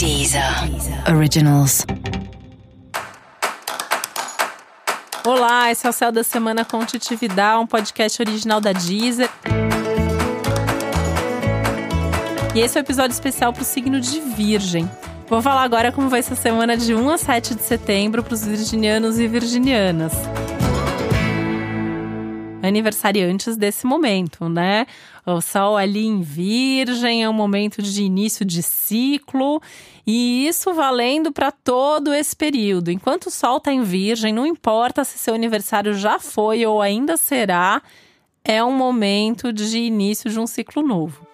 Deezer Originals. Olá, esse é o Céu da Semana com Titividade, um podcast original da Deezer. E esse é o um episódio especial para o signo de Virgem. Vou falar agora como vai ser a semana de 1 a 7 de setembro para os virginianos e virginianas aniversariantes desse momento, né? O Sol ali em Virgem é um momento de início de ciclo e isso valendo para todo esse período. Enquanto o Sol está em Virgem, não importa se seu aniversário já foi ou ainda será, é um momento de início de um ciclo novo.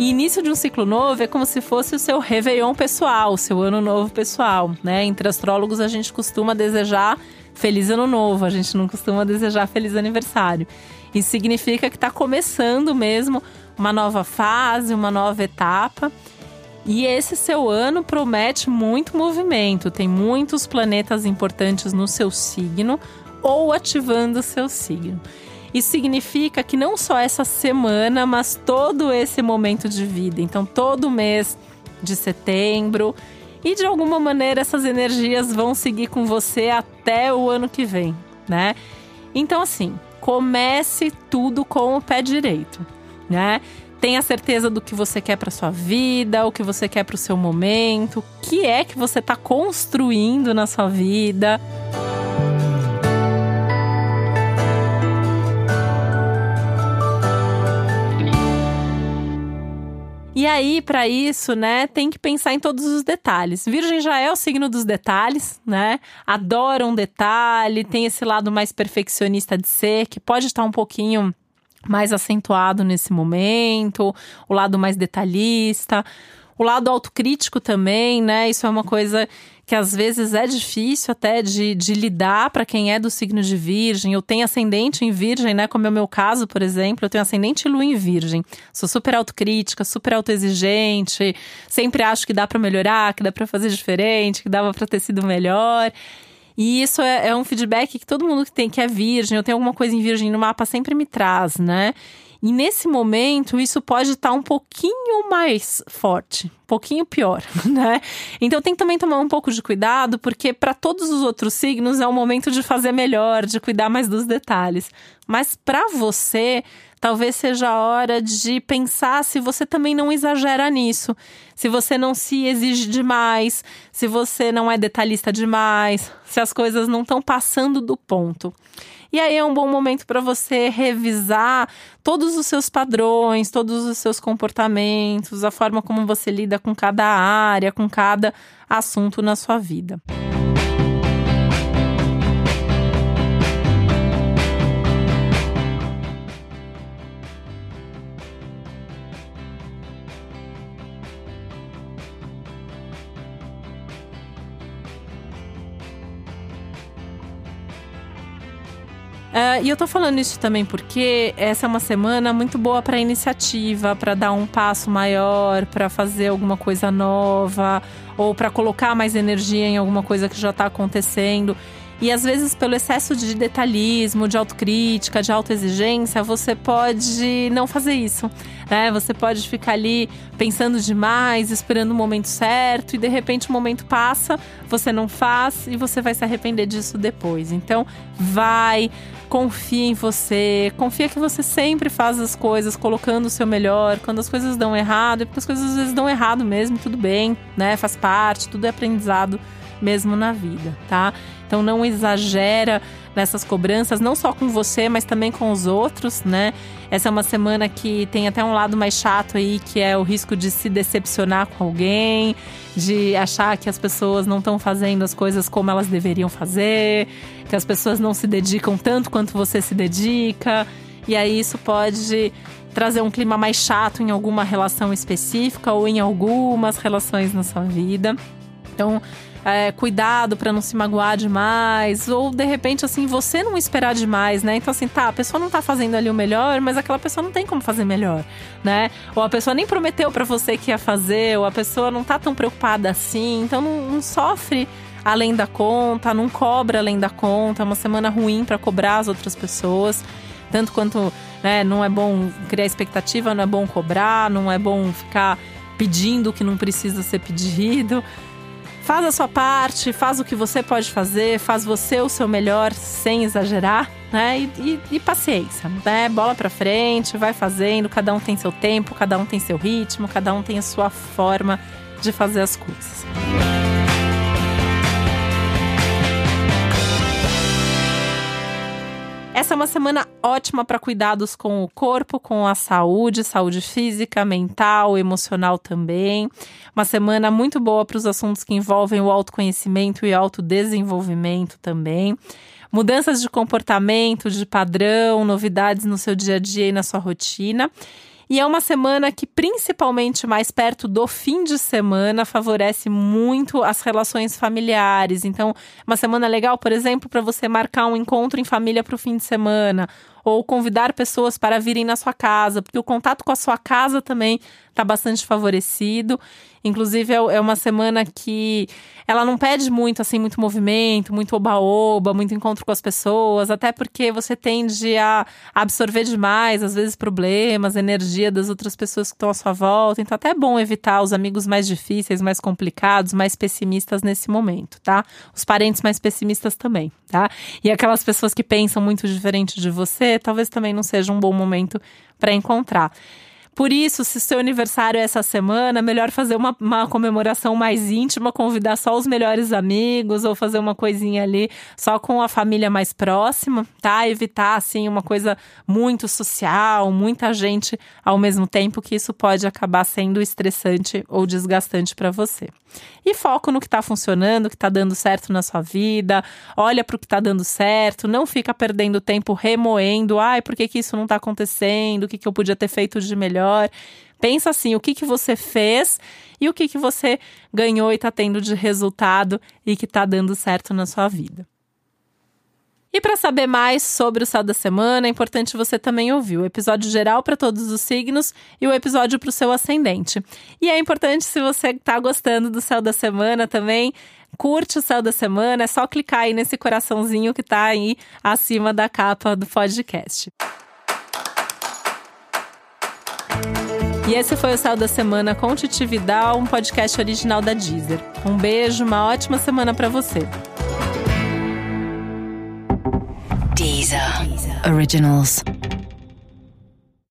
E início de um ciclo novo é como se fosse o seu Réveillon pessoal, seu ano novo pessoal, né? Entre astrólogos a gente costuma desejar feliz ano novo, a gente não costuma desejar feliz aniversário. Isso significa que está começando mesmo uma nova fase, uma nova etapa. E esse seu ano promete muito movimento, tem muitos planetas importantes no seu signo ou ativando o seu signo. Isso significa que não só essa semana, mas todo esse momento de vida. Então, todo mês de setembro. E de alguma maneira essas energias vão seguir com você até o ano que vem, né? Então, assim, comece tudo com o pé direito, né? Tenha certeza do que você quer para sua vida, o que você quer para o seu momento, o que é que você está construindo na sua vida. E aí, para isso, né, tem que pensar em todos os detalhes. Virgem já é o signo dos detalhes, né? Adora um detalhe, tem esse lado mais perfeccionista de ser, que pode estar um pouquinho mais acentuado nesse momento, o lado mais detalhista, o lado autocrítico também, né? Isso é uma coisa que às vezes é difícil até de, de lidar para quem é do signo de Virgem. Eu tenho ascendente em Virgem, né? Como é o meu caso, por exemplo, eu tenho ascendente e lua em Virgem. Sou super autocrítica, super autoexigente, sempre acho que dá para melhorar, que dá para fazer diferente, que dava para ter sido melhor. E isso é, é, um feedback que todo mundo que tem que é virgem, eu tenho alguma coisa em virgem no mapa sempre me traz, né? E nesse momento, isso pode estar um pouquinho mais forte, um pouquinho pior, né? Então tem que também tomar um pouco de cuidado, porque para todos os outros signos é o momento de fazer melhor, de cuidar mais dos detalhes. Mas para você, talvez seja a hora de pensar se você também não exagera nisso, se você não se exige demais, se você não é detalhista demais, se as coisas não estão passando do ponto. E aí é um bom momento para você revisar todos os seus padrões, todos os seus comportamentos, a forma como você lida com cada área, com cada assunto na sua vida. Uh, e eu tô falando isso também porque essa é uma semana muito boa para iniciativa, para dar um passo maior, para fazer alguma coisa nova ou para colocar mais energia em alguma coisa que já está acontecendo. E às vezes, pelo excesso de detalhismo, de autocrítica, de autoexigência, você pode não fazer isso. Né? Você pode ficar ali pensando demais, esperando o momento certo, e de repente o momento passa, você não faz e você vai se arrepender disso depois. Então, vai, confia em você, confia que você sempre faz as coisas colocando o seu melhor. Quando as coisas dão errado, é porque as coisas às vezes dão errado mesmo, tudo bem, né? Faz parte, tudo é aprendizado mesmo na vida, tá? Então não exagera nessas cobranças, não só com você, mas também com os outros, né? Essa é uma semana que tem até um lado mais chato aí, que é o risco de se decepcionar com alguém, de achar que as pessoas não estão fazendo as coisas como elas deveriam fazer, que as pessoas não se dedicam tanto quanto você se dedica. E aí isso pode trazer um clima mais chato em alguma relação específica ou em algumas relações na sua vida. Então, é, cuidado para não se magoar demais, ou de repente, assim, você não esperar demais, né? Então, assim, tá, a pessoa não tá fazendo ali o melhor, mas aquela pessoa não tem como fazer melhor, né? Ou a pessoa nem prometeu para você que ia fazer, ou a pessoa não tá tão preocupada assim, então não, não sofre além da conta, não cobra além da conta, é uma semana ruim para cobrar as outras pessoas. Tanto quanto né, não é bom criar expectativa, não é bom cobrar, não é bom ficar pedindo o que não precisa ser pedido. Faz a sua parte, faz o que você pode fazer, faz você o seu melhor sem exagerar, né? E, e, e paciência, né? Bola pra frente, vai fazendo, cada um tem seu tempo, cada um tem seu ritmo, cada um tem a sua forma de fazer as coisas. Essa é uma semana ótima para cuidados com o corpo, com a saúde, saúde física, mental, emocional também. Uma semana muito boa para os assuntos que envolvem o autoconhecimento e autodesenvolvimento também. Mudanças de comportamento, de padrão, novidades no seu dia a dia e na sua rotina. E é uma semana que, principalmente mais perto do fim de semana, favorece muito as relações familiares. Então, uma semana legal, por exemplo, para você marcar um encontro em família para o fim de semana, ou convidar pessoas para virem na sua casa, porque o contato com a sua casa também está bastante favorecido. Inclusive, é, é uma semana que ela não pede muito, assim, muito movimento, muito oba-oba, muito encontro com as pessoas, até porque você tende a absorver demais, às vezes, problemas, energia das outras pessoas que estão à sua volta. Então, até é bom evitar os amigos mais difíceis, mais complicados, mais pessimistas nesse momento, tá? Os parentes mais pessimistas também, tá? E aquelas pessoas que pensam muito diferente de você, talvez também não seja um bom momento para encontrar. Por isso, se seu aniversário é essa semana, melhor fazer uma, uma comemoração mais íntima, convidar só os melhores amigos ou fazer uma coisinha ali só com a família mais próxima, tá? Evitar, assim, uma coisa muito social, muita gente ao mesmo tempo, que isso pode acabar sendo estressante ou desgastante para você. E foco no que está funcionando, que está dando certo na sua vida, olha para o que está dando certo, não fica perdendo tempo remoendo, ai, por que, que isso não está acontecendo, o que, que eu podia ter feito de melhor melhor. Pensa assim, o que, que você fez e o que, que você ganhou e está tendo de resultado e que está dando certo na sua vida. E para saber mais sobre o céu da semana, é importante você também ouvir o episódio geral para todos os signos e o episódio para o seu ascendente. E é importante, se você está gostando do céu da semana também, curte o céu da semana, é só clicar aí nesse coraçãozinho que está aí acima da capa do podcast. E esse foi o Céu da Semana com Titi Vidal, um podcast original da Deezer. Um beijo, uma ótima semana para você. Deezer. Deezer. Originals.